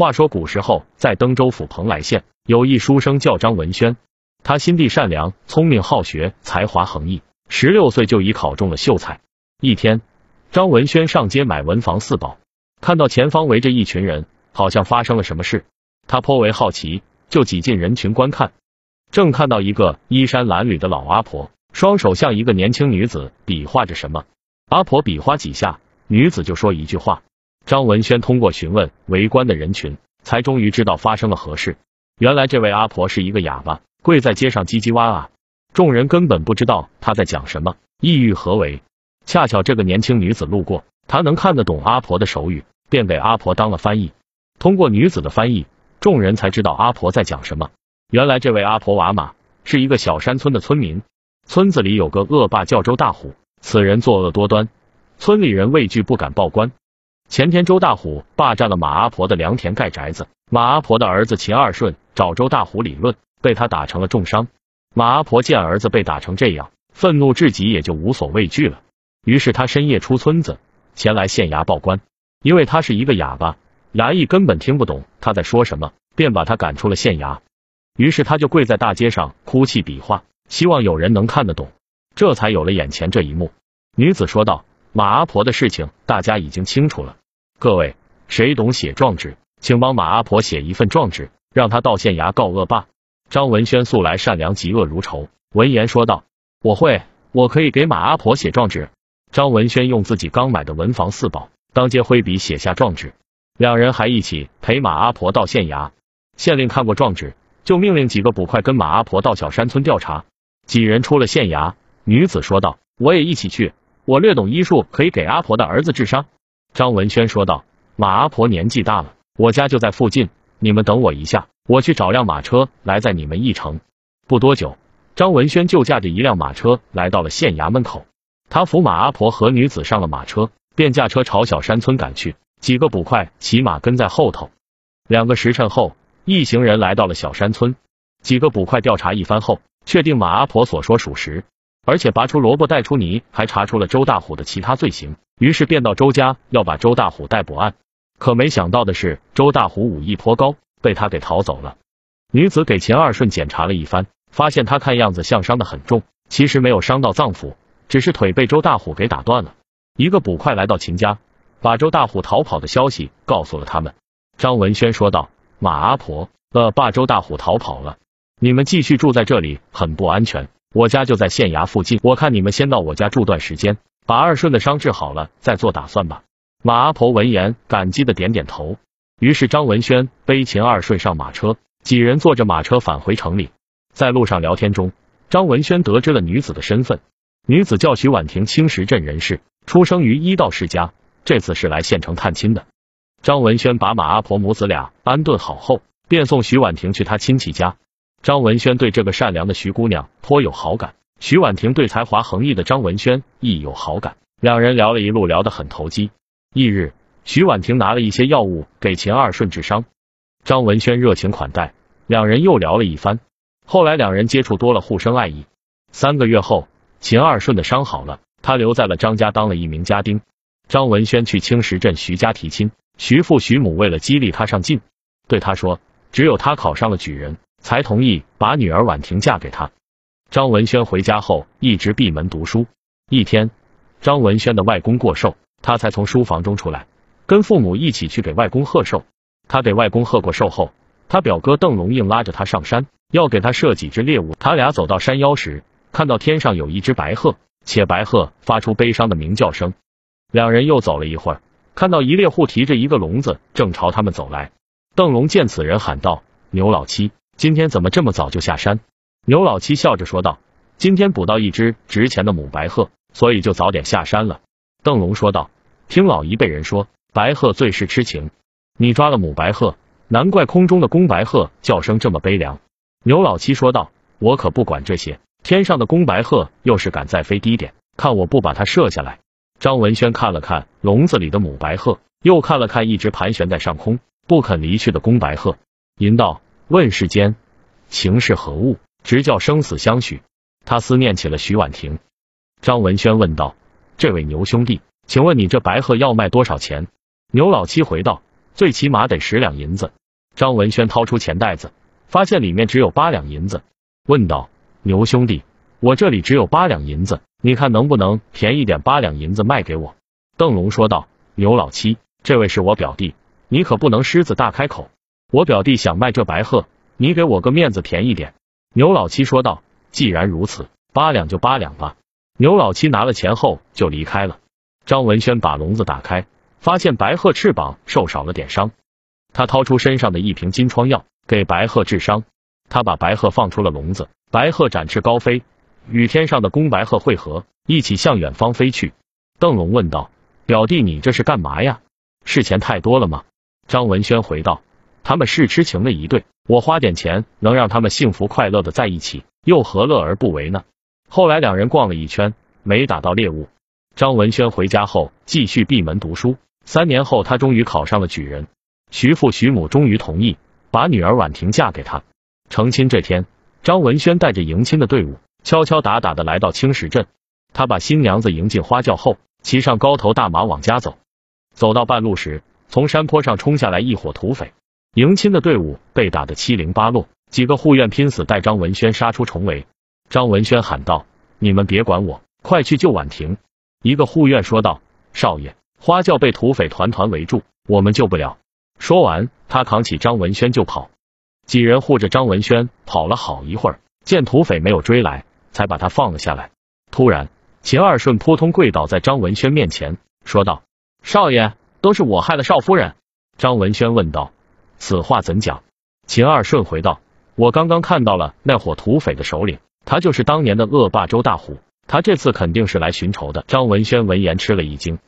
话说古时候，在登州府蓬莱县，有一书生叫张文轩，他心地善良，聪明好学，才华横溢，十六岁就已考中了秀才。一天，张文轩上街买文房四宝，看到前方围着一群人，好像发生了什么事，他颇为好奇，就挤进人群观看。正看到一个衣衫褴褛的老阿婆，双手向一个年轻女子比划着什么。阿婆比划几下，女子就说一句话。张文轩通过询问围观的人群，才终于知道发生了何事。原来这位阿婆是一个哑巴，跪在街上叽叽哇啊，众人根本不知道她在讲什么，意欲何为。恰巧这个年轻女子路过，她能看得懂阿婆的手语，便给阿婆当了翻译。通过女子的翻译，众人才知道阿婆在讲什么。原来这位阿婆瓦玛是一个小山村的村民，村子里有个恶霸叫周大虎，此人作恶多端，村里人畏惧不敢报官。前天周大虎霸占了马阿婆的良田盖宅子，马阿婆的儿子秦二顺找周大虎理论，被他打成了重伤。马阿婆见儿子被打成这样，愤怒至极，也就无所畏惧了。于是他深夜出村子，前来县衙报官。因为他是一个哑巴，衙役根本听不懂他在说什么，便把他赶出了县衙。于是他就跪在大街上哭泣比划，希望有人能看得懂，这才有了眼前这一幕。女子说道：“马阿婆的事情大家已经清楚了，各位谁懂写状纸，请帮马阿婆写一份状纸，让她到县衙告恶霸。”张文轩素来善良，嫉恶如仇，闻言说道：“我会，我可以给马阿婆写状纸。”张文轩用自己刚买的文房四宝，当街挥笔写下状纸，两人还一起陪马阿婆到县衙。县令看过状纸。就命令几个捕快跟马阿婆到小山村调查。几人出了县衙，女子说道：“我也一起去，我略懂医术，可以给阿婆的儿子治伤。”张文轩说道：“马阿婆年纪大了，我家就在附近，你们等我一下，我去找辆马车来载你们一程。”不多久，张文轩就驾着一辆马车来到了县衙门口，他扶马阿婆和女子上了马车，便驾车朝小山村赶去。几个捕快骑马跟在后头。两个时辰后。一行人来到了小山村，几个捕快调查一番后，确定马阿婆所说属实，而且拔出萝卜带出泥，还查出了周大虎的其他罪行，于是便到周家要把周大虎逮捕案。可没想到的是，周大虎武艺颇高，被他给逃走了。女子给秦二顺检查了一番，发现他看样子像伤的很重，其实没有伤到脏腑，只是腿被周大虎给打断了。一个捕快来到秦家，把周大虎逃跑的消息告诉了他们。张文轩说道。马阿婆，恶霸周大虎逃跑了，你们继续住在这里很不安全。我家就在县衙附近，我看你们先到我家住段时间，把二顺的伤治好了再做打算吧。马阿婆闻言，感激的点点头。于是张文轩背秦二顺上马车，几人坐着马车返回城里。在路上聊天中，张文轩得知了女子的身份，女子叫徐婉婷，青石镇人士，出生于医道世家，这次是来县城探亲的。张文轩把马阿婆母子俩安顿好后，便送徐婉婷去他亲戚家。张文轩对这个善良的徐姑娘颇有好感，徐婉婷对才华横溢的张文轩亦有好感，两人聊了一路，聊得很投机。翌日，徐婉婷拿了一些药物给秦二顺治伤，张文轩热情款待，两人又聊了一番。后来两人接触多了，互生爱意。三个月后，秦二顺的伤好了，他留在了张家当了一名家丁。张文轩去青石镇徐家提亲。徐父徐母为了激励他上进，对他说：“只有他考上了举人，才同意把女儿婉婷嫁给他。”张文轩回家后一直闭门读书。一天，张文轩的外公过寿，他才从书房中出来，跟父母一起去给外公贺寿。他给外公贺过寿后，他表哥邓龙硬拉着他上山，要给他射几只猎物。他俩走到山腰时，看到天上有一只白鹤，且白鹤发出悲伤的鸣叫声。两人又走了一会儿。看到一猎户提着一个笼子，正朝他们走来。邓龙见此人，喊道：“牛老七，今天怎么这么早就下山？”牛老七笑着说道：“今天捕到一只值钱的母白鹤，所以就早点下山了。”邓龙说道：“听老一辈人说，白鹤最是痴情，你抓了母白鹤，难怪空中的公白鹤叫声这么悲凉。”牛老七说道：“我可不管这些，天上的公白鹤又是敢再飞低点，看我不把它射下来。”张文轩看了看笼子里的母白鹤，又看了看一直盘旋在上空不肯离去的公白鹤，吟道：“问世间情是何物，直叫生死相许。”他思念起了徐婉婷。张文轩问道：“这位牛兄弟，请问你这白鹤要卖多少钱？”牛老七回道：“最起码得十两银子。张文轩掏出钱袋子，发现里面只有八两银子，问道：“牛兄弟，我这里只有八两银子，你看能不能便宜点，八两银子卖给我？”邓龙说道：“牛老七，这位是我表弟，你可不能狮子大开口。我表弟想卖这白鹤，你给我个面子，便宜点。”牛老七说道：“既然如此，八两就八两吧。”牛老七拿了钱后就离开了。张文轩把笼子打开，发现白鹤翅膀受少了点伤。他掏出身上的一瓶金疮药，给白鹤治伤。他把白鹤放出了笼子，白鹤展翅高飞，与天上的公白鹤汇合，一起向远方飞去。邓龙问道：“表弟，你这是干嘛呀？是钱太多了吗？”张文轩回道：“他们是痴情的一对，我花点钱能让他们幸福快乐的在一起，又何乐而不为呢？”后来两人逛了一圈，没打到猎物。张文轩回家后继续闭门读书。三年后，他终于考上了举人。徐父徐母终于同意把女儿婉婷嫁给他。成亲这天，张文轩带着迎亲的队伍敲敲打打的来到青石镇。他把新娘子迎进花轿后，骑上高头大马往家走。走到半路时，从山坡上冲下来一伙土匪，迎亲的队伍被打得七零八落。几个护院拼死带张文轩杀出重围。张文轩喊道：“你们别管我，快去救婉婷！”一个护院说道：“少爷，花轿被土匪团团围住，我们救不了。”说完，他扛起张文轩就跑。几人护着张文轩跑了好一会儿，见土匪没有追来，才把他放了下来。突然，秦二顺扑通跪倒在张文轩面前，说道：“少爷，都是我害了少夫人。”张文轩问道：“此话怎讲？”秦二顺回道：“我刚刚看到了那伙土匪的首领，他就是当年的恶霸周大虎，他这次肯定是来寻仇的。”张文轩闻言吃了一惊。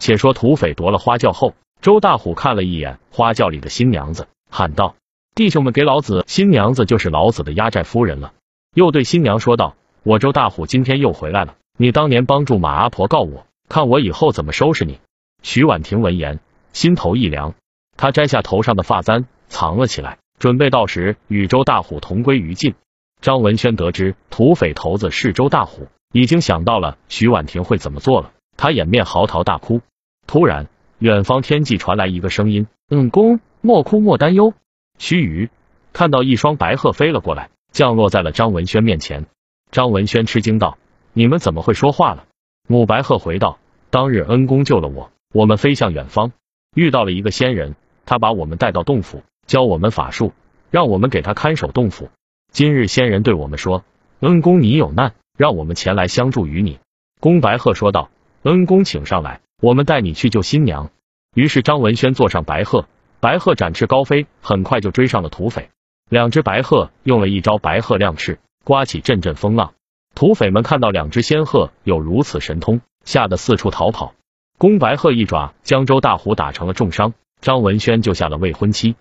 且说土匪夺了花轿后。周大虎看了一眼花轿里的新娘子，喊道：“弟兄们，给老子！新娘子就是老子的压寨夫人了。”又对新娘说道：“我周大虎今天又回来了，你当年帮助马阿婆告我，看我以后怎么收拾你。”徐婉婷闻言，心头一凉，他摘下头上的发簪藏了起来，准备到时与周大虎同归于尽。张文轩得知土匪头子是周大虎，已经想到了徐婉婷会怎么做了，他掩面嚎啕大哭。突然。远方天际传来一个声音：“嗯，公莫哭莫担忧。”须臾，看到一双白鹤飞了过来，降落在了张文轩面前。张文轩吃惊道：“你们怎么会说话了？”母白鹤回道：“当日恩公救了我，我们飞向远方，遇到了一个仙人，他把我们带到洞府，教我们法术，让我们给他看守洞府。今日仙人对我们说：‘恩公，你有难，让我们前来相助于你。’”公白鹤说道：“恩公，请上来。”我们带你去救新娘。于是张文轩坐上白鹤，白鹤展翅高飞，很快就追上了土匪。两只白鹤用了一招白鹤亮翅，刮起阵阵风浪。土匪们看到两只仙鹤有如此神通，吓得四处逃跑。公白鹤一爪将周大虎打成了重伤，张文轩救下了未婚妻。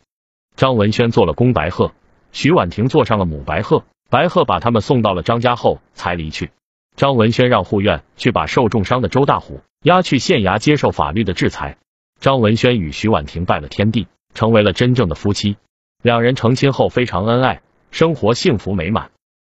张文轩做了公白鹤，徐婉婷坐上了母白鹤，白鹤把他们送到了张家后才离去。张文轩让护院去把受重伤的周大虎押去县衙接受法律的制裁。张文轩与徐婉婷拜了天地，成为了真正的夫妻。两人成亲后非常恩爱，生活幸福美满。